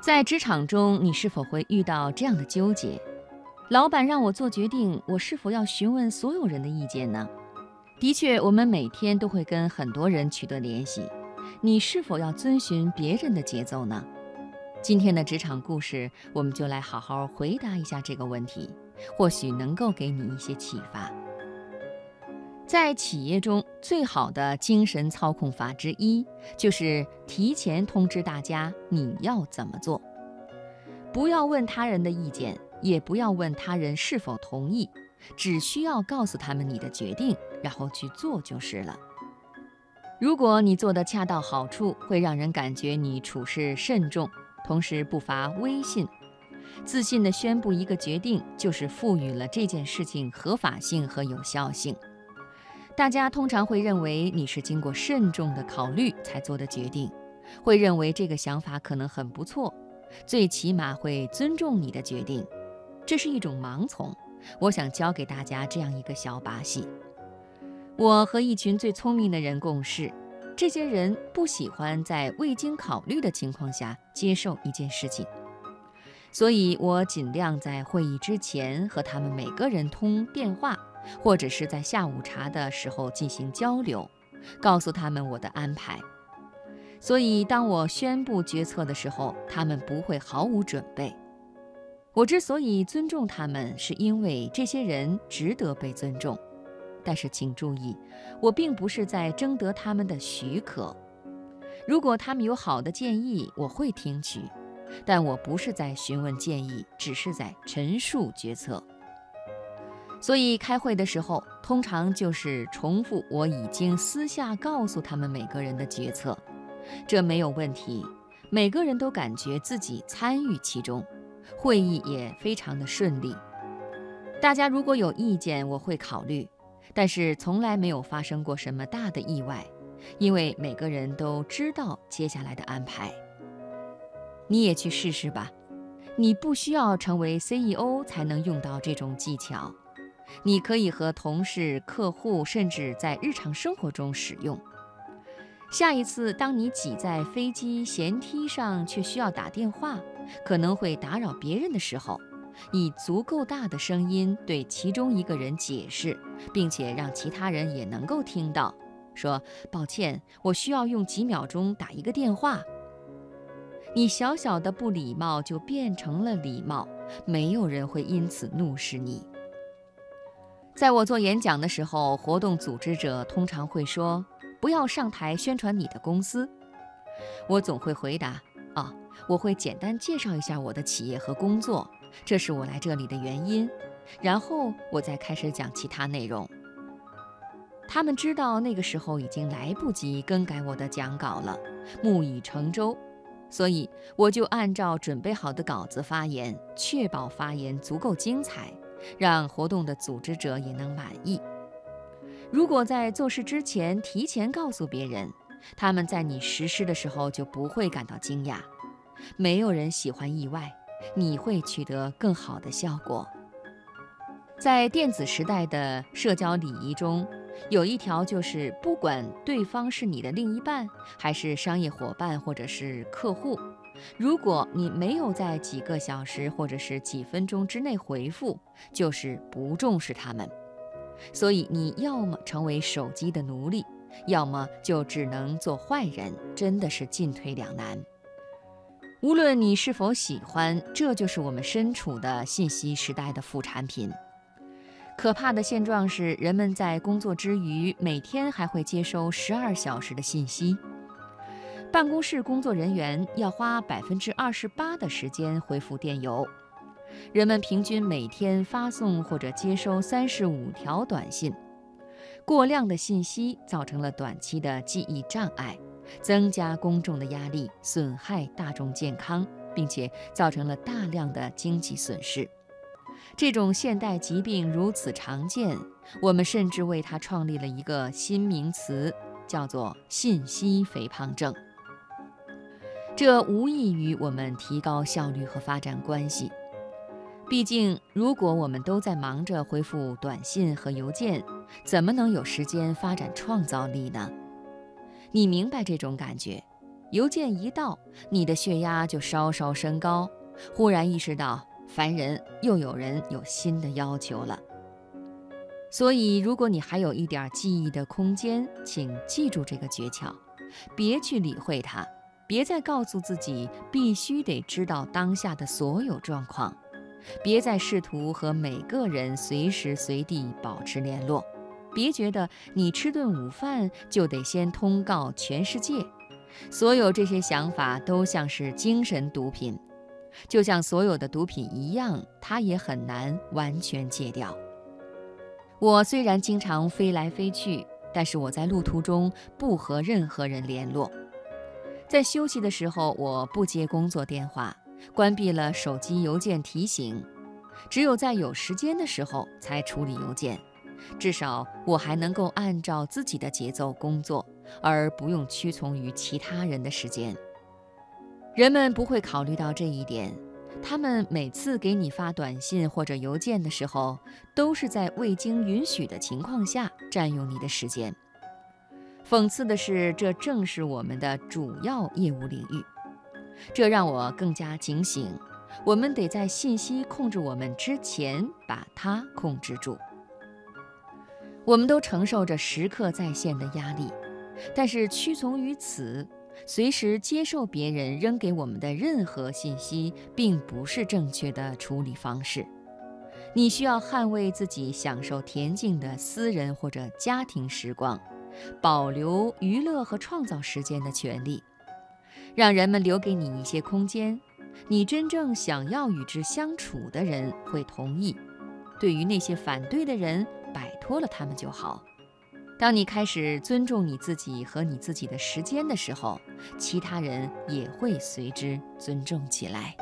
在职场中，你是否会遇到这样的纠结？老板让我做决定，我是否要询问所有人的意见呢？的确，我们每天都会跟很多人取得联系，你是否要遵循别人的节奏呢？今天的职场故事，我们就来好好回答一下这个问题，或许能够给你一些启发。在企业中，最好的精神操控法之一，就是提前通知大家你要怎么做。不要问他人的意见，也不要问他人是否同意，只需要告诉他们你的决定，然后去做就是了。如果你做的恰到好处，会让人感觉你处事慎重，同时不乏威信。自信地宣布一个决定，就是赋予了这件事情合法性和有效性。大家通常会认为你是经过慎重的考虑才做的决定，会认为这个想法可能很不错，最起码会尊重你的决定。这是一种盲从。我想教给大家这样一个小把戏：我和一群最聪明的人共事，这些人不喜欢在未经考虑的情况下接受一件事情，所以我尽量在会议之前和他们每个人通电话。或者是在下午茶的时候进行交流，告诉他们我的安排。所以，当我宣布决策的时候，他们不会毫无准备。我之所以尊重他们，是因为这些人值得被尊重。但是，请注意，我并不是在征得他们的许可。如果他们有好的建议，我会听取，但我不是在询问建议，只是在陈述决策。所以开会的时候，通常就是重复我已经私下告诉他们每个人的决策，这没有问题，每个人都感觉自己参与其中，会议也非常的顺利。大家如果有意见，我会考虑，但是从来没有发生过什么大的意外，因为每个人都知道接下来的安排。你也去试试吧，你不需要成为 CEO 才能用到这种技巧。你可以和同事、客户，甚至在日常生活中使用。下一次，当你挤在飞机舷梯上，却需要打电话，可能会打扰别人的时候，以足够大的声音对其中一个人解释，并且让其他人也能够听到，说：“抱歉，我需要用几秒钟打一个电话。”你小小的不礼貌就变成了礼貌，没有人会因此怒视你。在我做演讲的时候，活动组织者通常会说：“不要上台宣传你的公司。”我总会回答：“啊，我会简单介绍一下我的企业和工作，这是我来这里的原因。”然后我再开始讲其他内容。他们知道那个时候已经来不及更改我的讲稿了，木已成舟，所以我就按照准备好的稿子发言，确保发言足够精彩。让活动的组织者也能满意。如果在做事之前提前告诉别人，他们在你实施的时候就不会感到惊讶。没有人喜欢意外，你会取得更好的效果。在电子时代的社交礼仪中，有一条就是，不管对方是你的另一半，还是商业伙伴，或者是客户。如果你没有在几个小时或者是几分钟之内回复，就是不重视他们。所以你要么成为手机的奴隶，要么就只能做坏人，真的是进退两难。无论你是否喜欢，这就是我们身处的信息时代的副产品。可怕的现状是，人们在工作之余，每天还会接收十二小时的信息。办公室工作人员要花百分之二十八的时间回复电邮，人们平均每天发送或者接收三十五条短信。过量的信息造成了短期的记忆障碍，增加公众的压力，损害大众健康，并且造成了大量的经济损失。这种现代疾病如此常见，我们甚至为它创立了一个新名词，叫做“信息肥胖症”。这无异于我们提高效率和发展关系。毕竟，如果我们都在忙着回复短信和邮件，怎么能有时间发展创造力呢？你明白这种感觉？邮件一到，你的血压就稍稍升高，忽然意识到烦人，又有人有新的要求了。所以，如果你还有一点记忆的空间，请记住这个诀窍，别去理会它，别再告诉自己必须得知道当下的所有状况，别再试图和每个人随时随地保持联络，别觉得你吃顿午饭就得先通告全世界。所有这些想法都像是精神毒品，就像所有的毒品一样，它也很难完全戒掉。我虽然经常飞来飞去，但是我在路途中不和任何人联络。在休息的时候，我不接工作电话，关闭了手机邮件提醒，只有在有时间的时候才处理邮件。至少我还能够按照自己的节奏工作，而不用屈从于其他人的时间。人们不会考虑到这一点。他们每次给你发短信或者邮件的时候，都是在未经允许的情况下占用你的时间。讽刺的是，这正是我们的主要业务领域。这让我更加警醒：我们得在信息控制我们之前，把它控制住。我们都承受着时刻在线的压力，但是屈从于此。随时接受别人扔给我们的任何信息，并不是正确的处理方式。你需要捍卫自己享受恬静的私人或者家庭时光，保留娱乐和创造时间的权利，让人们留给你一些空间。你真正想要与之相处的人会同意。对于那些反对的人，摆脱了他们就好。当你开始尊重你自己和你自己的时间的时候，其他人也会随之尊重起来。